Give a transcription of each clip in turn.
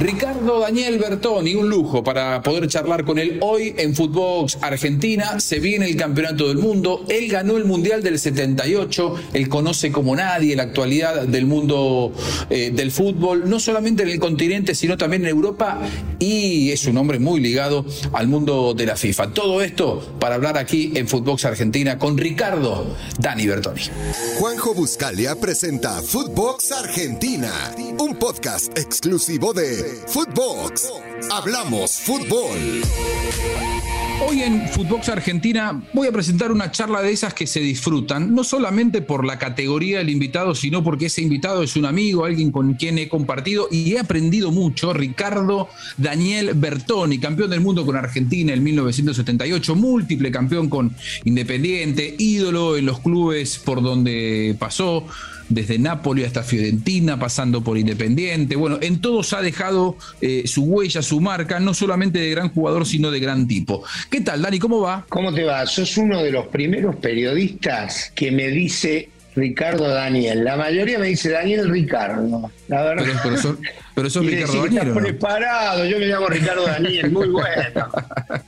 Ricardo Daniel Bertoni, un lujo para poder charlar con él hoy en Footbox Argentina. Se viene el Campeonato del Mundo. Él ganó el Mundial del 78. Él conoce como nadie la actualidad del mundo eh, del fútbol, no solamente en el continente, sino también en Europa. Y es un hombre muy ligado al mundo de la FIFA. Todo esto para hablar aquí en Footbox Argentina con Ricardo Dani Bertoni. Juanjo Buscalia presenta Footbox Argentina, un podcast exclusivo de Footbox. Hablamos fútbol. Hoy en Footbox Argentina voy a presentar una charla de esas que se disfrutan, no solamente por la categoría del invitado, sino porque ese invitado es un amigo, alguien con quien he compartido y he aprendido mucho. Ricardo Daniel Bertoni, campeón del mundo con Argentina en 1978, múltiple campeón con Independiente, ídolo en los clubes por donde pasó desde Nápoles hasta Fiorentina, pasando por Independiente. Bueno, en todos ha dejado eh, su huella, su marca, no solamente de gran jugador, sino de gran tipo. ¿Qué tal, Dani? ¿Cómo va? ¿Cómo te va? Sos uno de los primeros periodistas que me dice Ricardo Daniel. La mayoría me dice Daniel Ricardo. La verdad. Pero, eso Ricardo Daniel. preparado. Yo me llamo Ricardo Daniel. Muy bueno.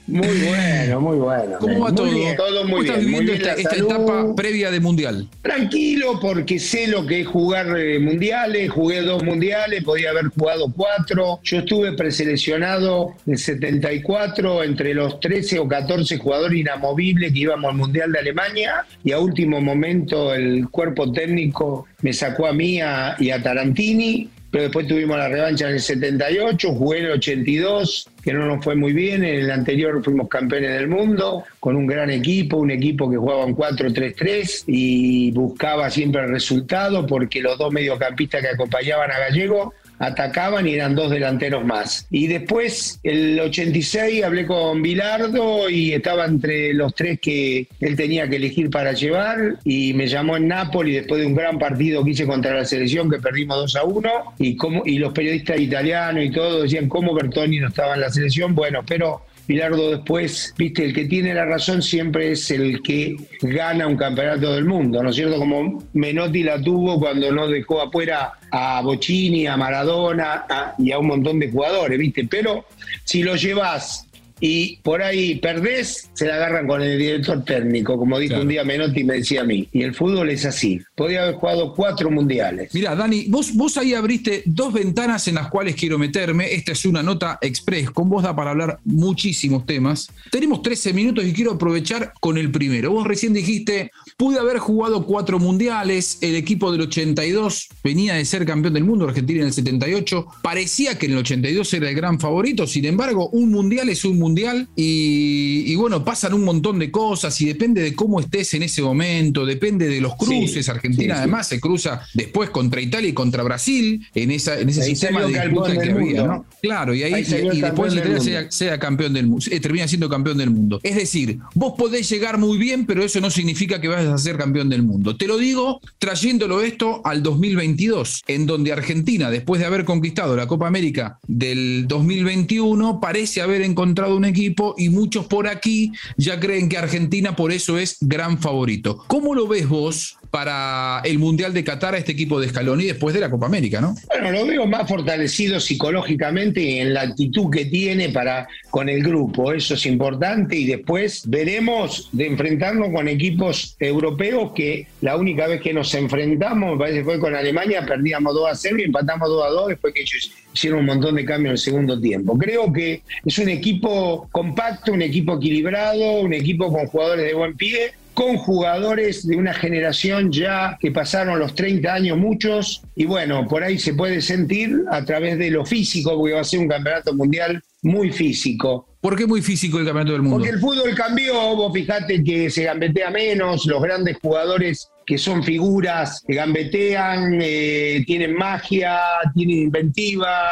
Muy bueno, muy bueno. ¿Cómo va todo? todo muy bien. estás viviendo esta, etapa previa de Mundial? Tranquilo, porque sé lo que es jugar eh, mundiales. Jugué dos mundiales, podía haber jugado cuatro. Yo estuve preseleccionado en 74 entre los 13 o 14 jugadores inamovibles que íbamos al Mundial de Alemania. Y a último momento el cuerpo técnico me sacó a mí y a Tarantini, pero después tuvimos la revancha en el 78, jugué en el 82, que no nos fue muy bien, en el anterior fuimos campeones del mundo, con un gran equipo, un equipo que jugaba en 4-3-3 y buscaba siempre el resultado porque los dos mediocampistas que acompañaban a Gallego atacaban y eran dos delanteros más. Y después, el 86, hablé con Bilardo y estaba entre los tres que él tenía que elegir para llevar y me llamó en Nápoles después de un gran partido que hice contra la selección que perdimos 2 a 1 y, cómo, y los periodistas italianos y todo decían cómo Bertoni no estaba en la selección. Bueno, pero Bilardo después, viste, el que tiene la razón siempre es el que gana un campeonato del mundo, ¿no es cierto? Como Menotti la tuvo cuando no dejó afuera a Bocini, a Maradona y a un montón de jugadores, viste. Pero si lo llevas y por ahí perdés, se la agarran con el director técnico, como dijo un día Menotti y me decía a mí. Y el fútbol es así. Podía haber jugado cuatro mundiales. Mira, Dani, vos, vos ahí abriste dos ventanas en las cuales quiero meterme. Esta es una nota express. Con vos da para hablar muchísimos temas. Tenemos 13 minutos y quiero aprovechar con el primero. Vos recién dijiste, pude haber jugado cuatro mundiales. El equipo del 82 venía de ser campeón del mundo, Argentina en el 78. Parecía que en el 82 era el gran favorito. Sin embargo, un mundial es un mundial mundial y, bueno, pasan un montón de cosas y depende de cómo estés en ese momento, depende de los cruces. Argentina además se cruza después contra Italia y contra Brasil en, esa, en ese sistema de disputa que había, ¿no? Claro, y ahí, y, después Italia sea, campeón del mundo, eh, termina siendo campeón del mundo. Es decir, vos podés llegar muy bien, pero eso no significa que vayas a ser campeón del mundo. Te lo digo trayéndolo esto al 2022, en donde Argentina, después de haber conquistado la Copa América del 2021, parece haber encontrado un equipo y muchos por aquí ya creen que Argentina por eso es gran favorito. ¿Cómo lo ves vos para el Mundial de Qatar a este equipo de Scaloni después de la Copa América, ¿no? Bueno, lo veo más fortalecido psicológicamente en la actitud que tiene para con el grupo, eso es importante y después veremos de enfrentarnos con equipos europeos que la única vez que nos enfrentamos, me parece fue con Alemania, perdíamos 2 a 0 y empatamos 2 a 2 después que ellos hicieron un montón de cambios en el segundo tiempo. Creo que es un equipo compacto, un equipo equilibrado, un equipo con jugadores de buen pie con jugadores de una generación ya que pasaron los 30 años muchos y bueno, por ahí se puede sentir a través de lo físico, porque va a ser un campeonato mundial muy físico. ¿Por qué muy físico el campeonato del mundo? Porque el fútbol cambió, vos fijate que se gambetea menos, los grandes jugadores que son figuras que gambetean, eh, tienen magia, tienen inventiva,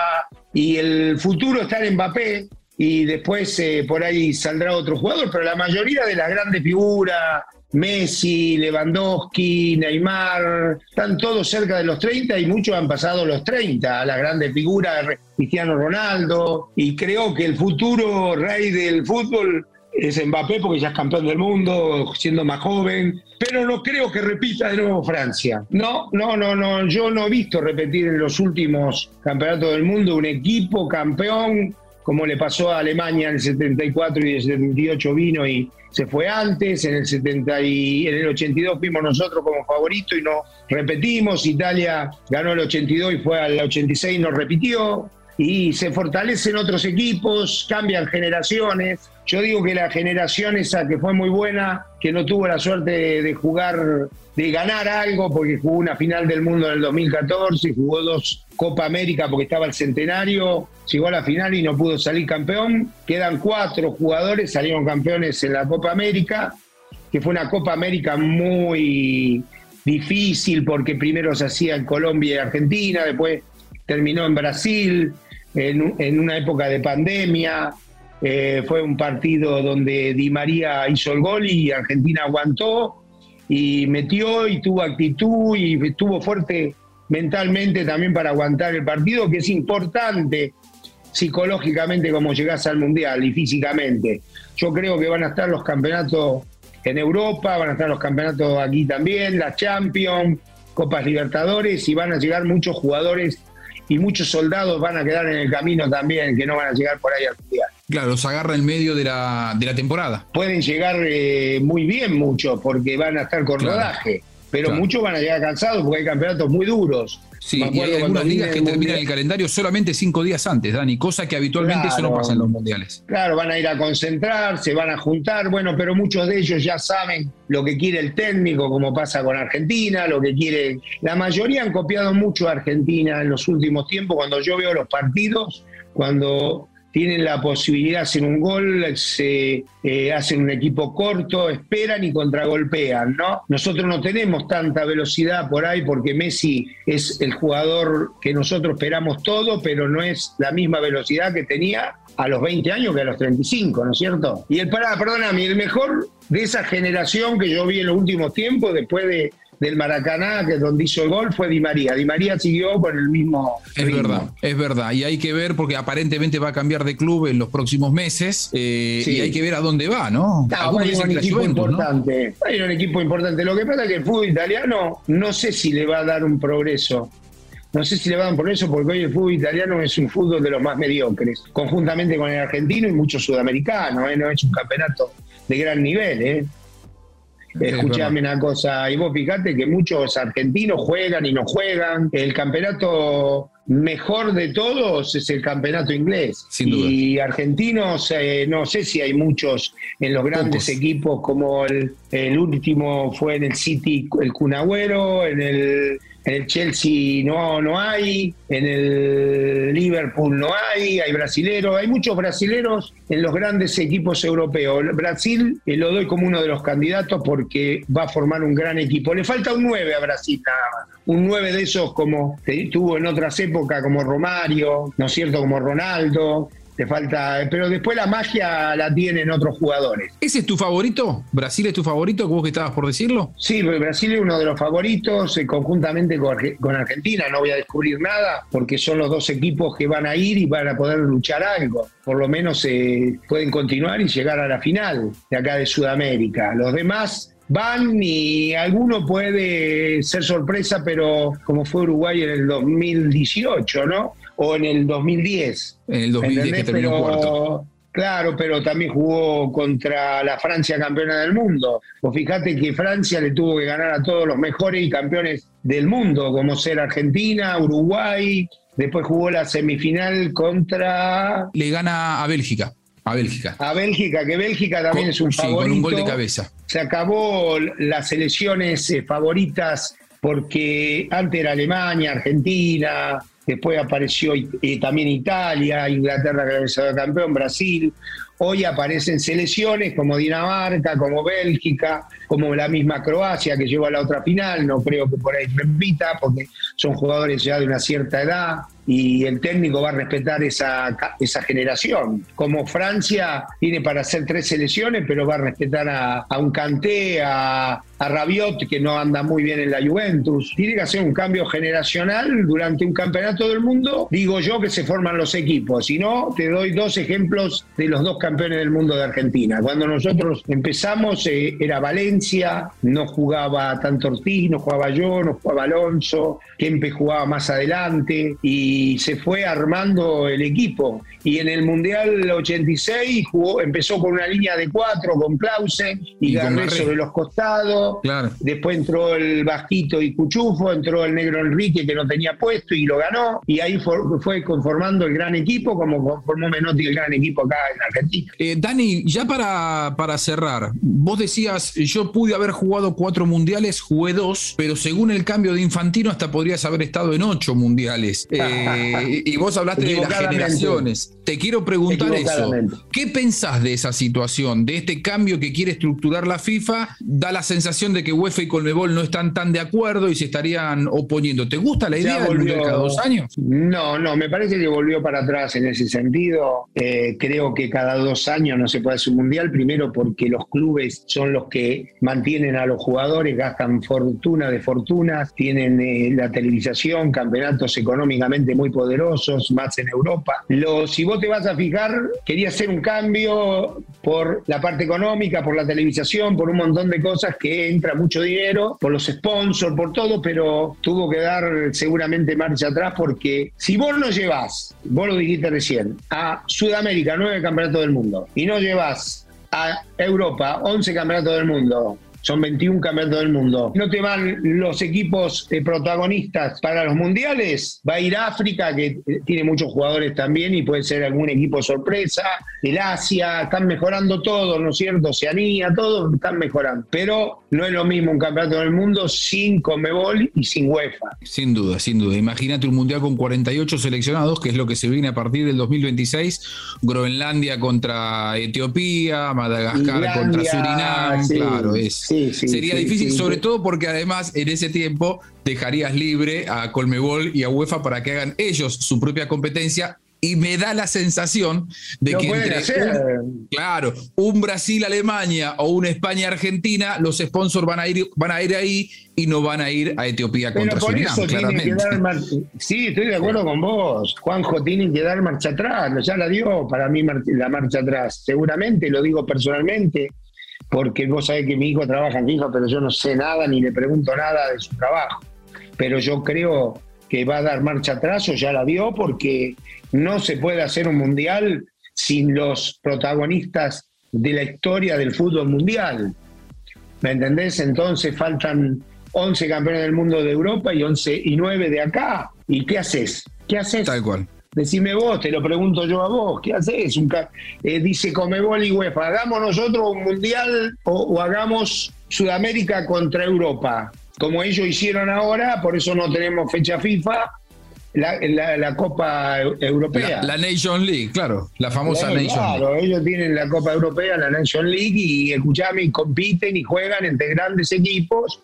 y el futuro está en Mbappé, y después eh, por ahí saldrá otro jugador, pero la mayoría de las grandes figuras, Messi, Lewandowski, Neymar, están todos cerca de los 30 y muchos han pasado los 30, las grandes figuras, Cristiano Ronaldo, y creo que el futuro rey del fútbol es Mbappé porque ya es campeón del mundo, siendo más joven, pero no creo que repita de nuevo Francia. No, no, no, no, yo no he visto repetir en los últimos campeonatos del mundo un equipo campeón como le pasó a Alemania en el 74 y el 78 vino y se fue antes, en el 70 y en el 82 fuimos nosotros como favorito y no repetimos, Italia ganó el 82 y fue al 86 y no repitió, y se fortalecen otros equipos, cambian generaciones. Yo digo que la generación esa que fue muy buena, que no tuvo la suerte de, jugar, de ganar algo, porque jugó una final del mundo en el 2014, jugó dos Copa América porque estaba el centenario, llegó a la final y no pudo salir campeón. Quedan cuatro jugadores, salieron campeones en la Copa América, que fue una Copa América muy difícil porque primero se hacía en Colombia y Argentina, después terminó en Brasil, en, una época de pandemia. Eh, fue un partido donde Di María hizo el gol y Argentina aguantó y metió y tuvo actitud y estuvo fuerte mentalmente también para aguantar el partido, que es importante psicológicamente como llegás al Mundial y físicamente. Yo creo que van a estar los campeonatos en Europa, van a estar los campeonatos aquí también, la Champions, Copas Libertadores y van a llegar muchos jugadores y muchos soldados van a quedar en el camino también, que no van a llegar por ahí al mundial. Claro, los agarra en medio de la, de la temporada. Pueden llegar eh, muy bien muchos, porque van a estar con rodaje, pero muchos van a llegar cansados porque hay campeonatos muy duros. Sí, y hay algunas ligas que terminan el calendario solamente cinco días antes, Dani, cosa que habitualmente eso no pasa en los mundiales. Claro, van a ir a concentrarse, van a juntar, bueno, pero muchos de ellos ya saben lo que quiere el técnico, como pasa con Argentina, lo que quiere. La mayoría han copiado mucho a Argentina en los últimos tiempos, cuando yo veo los partidos, cuando tienen la posibilidad de hacer un gol, se eh, hacen un equipo corto, esperan y contragolpean, ¿no? Nosotros no tenemos tanta velocidad por ahí porque Messi es el jugador que nosotros esperamos todo, pero no es la misma velocidad que tenía a los 20 años que a los 35, ¿no es cierto? Y el pará, perdóname, el mejor de esa generación que yo vi en los últimos tiempos, después de del Maracaná, que es donde hizo el gol, fue Di María. Di María siguió con el mismo. Es verdad, es verdad. Y hay que ver, porque aparentemente va a cambiar de club en los próximos meses, eh, y hay que ver a dónde va, ¿no? no hay un equipo importante. Hay un equipo importante. Lo que pasa es que el fútbol italiano no sé si le va a dar un progreso. No sé si le va a dar un progreso porque hoy el fútbol italiano es un fútbol de los más mediocres, conjuntamente con el argentino y muchos sudamericanos. ¿eh? No es un campeonato de gran nivel. ¿eh? Escuchame una cosa, y vos fijate que muchos argentinos juegan y no juegan. El campeonato mejor de todos es el campeonato inglés. Y argentinos, eh, no sé si hay muchos en los grandes equipos como el, el, último fue en el City, el Cunagüero, en el en el Chelsea no, no hay, en el Liverpool no hay, hay brasileros, hay muchos brasileros en los grandes equipos europeos. Brasil eh, lo doy como uno de los candidatos porque va a formar un gran equipo. Le falta un 9 a Brasil nada más. Un 9 de esos como tuvo en otras épocas, como Romario, ¿no es cierto? Como Ronaldo, te falta, pero después la magia la tienen otros jugadores. ¿Ese es tu favorito? ¿Brasil es tu favorito? ¿Vos que estabas por decirlo? Sí, Brasil es uno de los favoritos, eh, conjuntamente con, Argentina. No voy a descubrir nada, porque son los dos equipos que van a ir y van a poder luchar algo. Por lo menos eh, pueden continuar y llegar a la final de acá de Sudamérica. Los demás van y alguno puede ser sorpresa, pero como fue Uruguay en el 2018, ¿no? o en el 2010. En el 2010 que terminó cuarto. Claro, pero también jugó contra la Francia campeona del mundo. Pues fíjate que Francia le tuvo que ganar a todos los mejores y campeones del mundo, como ser Argentina, Uruguay. Después jugó la semifinal contra. Le gana a Bélgica. A Bélgica. A Bélgica, que Bélgica también es un sí, Con un gol de cabeza. Se acabó las elecciones eh, favoritas porque antes era Alemania, Argentina, después apareció también Italia, Inglaterra que había campeón, Brasil. Hoy aparecen selecciones como Dinamarca, como Bélgica, como la misma Croacia que llegó a la otra final, no creo que por ahí repita, porque son jugadores ya de una cierta edad y el técnico va a respetar esa, esa generación. Como Francia tiene para hacer tres selecciones, pero va a respetar a, un Kanté, a, a Rabiot, que no anda muy bien en la Juventus. Tiene que hacer un cambio generacional durante un campeonato del mundo. Digo yo que se forman los equipos. Si no, te doy dos ejemplos de los dos campeones del mundo de Argentina. Cuando nosotros empezamos, eh, era Valencia, no jugaba tanto Ortiz, no jugaba yo, no jugaba Alonso, Kempe jugaba más adelante y se fue armando el equipo. Y en el Mundial 86 jugó, empezó con una línea de cuatro, con Clausen y, y sobre los costados Después entró el Bajito y Cuchufo, entró el negro Enrique que no tenía puesto y lo ganó. Y ahí fue, conformando el gran equipo, como conformó Menotti el gran equipo acá en Argentina. Eh, Dani, ya para, para cerrar, vos decías, yo pude haber jugado cuatro mundiales, jugué dos, pero según el cambio de Infantino, hasta podrías haber estado en ocho mundiales. Eh, y vos hablaste de las generaciones. Te quiero preguntar eso. ¿Qué pensás de esa situación, de este cambio que quiere estructurar la FIFA? Da la sensación de que UEFA y Colmebol no están tan de acuerdo y se estarían oponiendo. ¿Te gusta la idea de cada dos años? No, no, me parece que volvió para atrás en ese sentido. Eh, creo que cada dos años no se puede hacer un mundial, primero porque los clubes son los que mantienen a los jugadores, gastan fortuna de fortunas, tienen eh, la televisación, campeonatos económicamente muy poderosos, más en Europa. Lo, si vos te vas a fijar, quería hacer un cambio por la parte económica, por la televisación, por un montón de cosas que entra mucho dinero por los sponsors, por todo, pero tuvo que dar seguramente marcha atrás porque si vos no llevas, vos lo dijiste recién, a Sudamérica nueve campeonatos del mundo y no llevas a Europa 11 campeonatos del mundo son 21 campeonatos del mundo. No te van los equipos eh, protagonistas para los mundiales. Va a ir África, que eh, tiene muchos jugadores también y puede ser algún equipo sorpresa. El Asia, están mejorando todo, ¿no es cierto? Oceanía, todos están mejorando. Pero no es lo mismo un campeonato del mundo sin Comebol y sin UEFA. Sin duda, sin duda. Imagínate un mundial con 48 seleccionados, que es lo que se viene a partir del 2026. Groenlandia contra Etiopía, Madagascar contra Surinam. claro, es. Sería difícil, sobre todo porque además en ese tiempo dejarías libre a Colmebol y a UEFA para que hagan ellos su propia competencia y me da la sensación de que entre un, claro, un Brasil-Alemania o un España-Argentina, los sponsors van a ir, van a ir ahí y no van a ir a Etiopía contra Surinam, claramente. sí, estoy de acuerdo con vos. Juanjo tiene que dar marcha atrás, ya la dio para mí la marcha atrás. Seguramente, lo digo personalmente, porque vos sabés que mi hijo trabaja en FIFA, pero yo no sé nada ni le pregunto nada de su trabajo. Pero yo creo que va a dar marcha atrás o ya la dio porque no se puede hacer un mundial sin los protagonistas de la historia del fútbol mundial. ¿Me entendés? Entonces faltan 11 campeones del mundo de Europa y 11 y 9 de acá. ¿Y qué haces? ¿Qué haces? Tal cual. Decime vos, te lo pregunto yo a vos, ¿qué haces? Un eh, dice Comebol y UEFA, hagamos nosotros un mundial o, hagamos Sudamérica contra Europa, como ellos hicieron ahora, por eso no tenemos fecha FIFA, la, Copa Europea. La, Nation League, claro, la famosa Nation League. Claro, ellos tienen la Copa Europea, la Nation League, y escuchame, y compiten y juegan entre grandes equipos,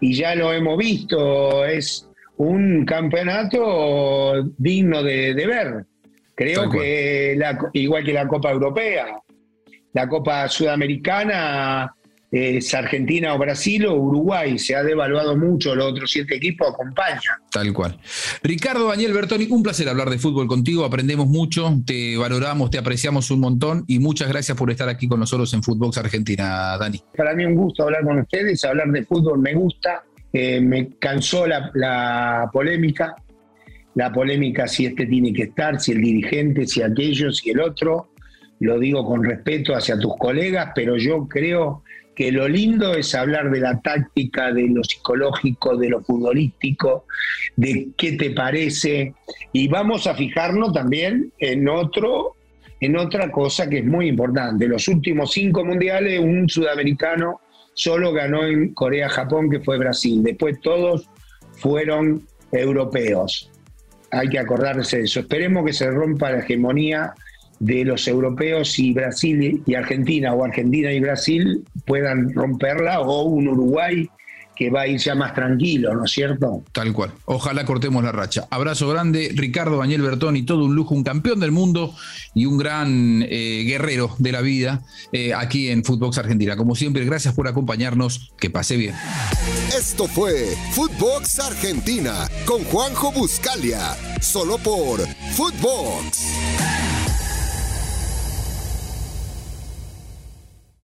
y ya lo hemos visto, es un campeonato digno de, ver. Creo que igual que la Copa Europea, la Copa Sudamericana es Argentina o Brasil o Uruguay. Se ha devaluado mucho, los otros siete equipos acompañan. Tal cual. Ricardo Daniel Bertoni, un placer hablar de fútbol contigo. Aprendemos mucho, te valoramos, te apreciamos un montón y muchas gracias por estar aquí con nosotros en Footbox Argentina, Dani. Para mí un gusto hablar con ustedes, hablar de fútbol me gusta eh, me cansó la, polémica, la polémica si este tiene que estar, si el dirigente, si aquello, si el otro. Lo digo con respeto hacia tus colegas, pero yo creo que lo lindo es hablar de la táctica, de lo psicológico, de lo futbolístico, de qué te parece. Y vamos a fijarnos también en otro, en otra cosa que es muy importante. Los últimos cinco mundiales, un sudamericano solo ganó en Corea-Japón, que fue Brasil. Después todos fueron europeos. Hay que acordarse de eso. Esperemos que se rompa la hegemonía de los europeos y Brasil y Argentina, o Argentina y Brasil puedan romperla, o un Uruguay que va a ir ya más tranquilo, ¿no es cierto? Tal cual. Ojalá cortemos la racha. Abrazo grande, Ricardo Daniel Bertoni, todo un lujo, un campeón del mundo y un gran eh, guerrero de la vida eh, aquí en Footbox Argentina. Como siempre, gracias por acompañarnos. Que pase bien. Esto fue Footbox Argentina con Juanjo Buscalia, solo por Footbox.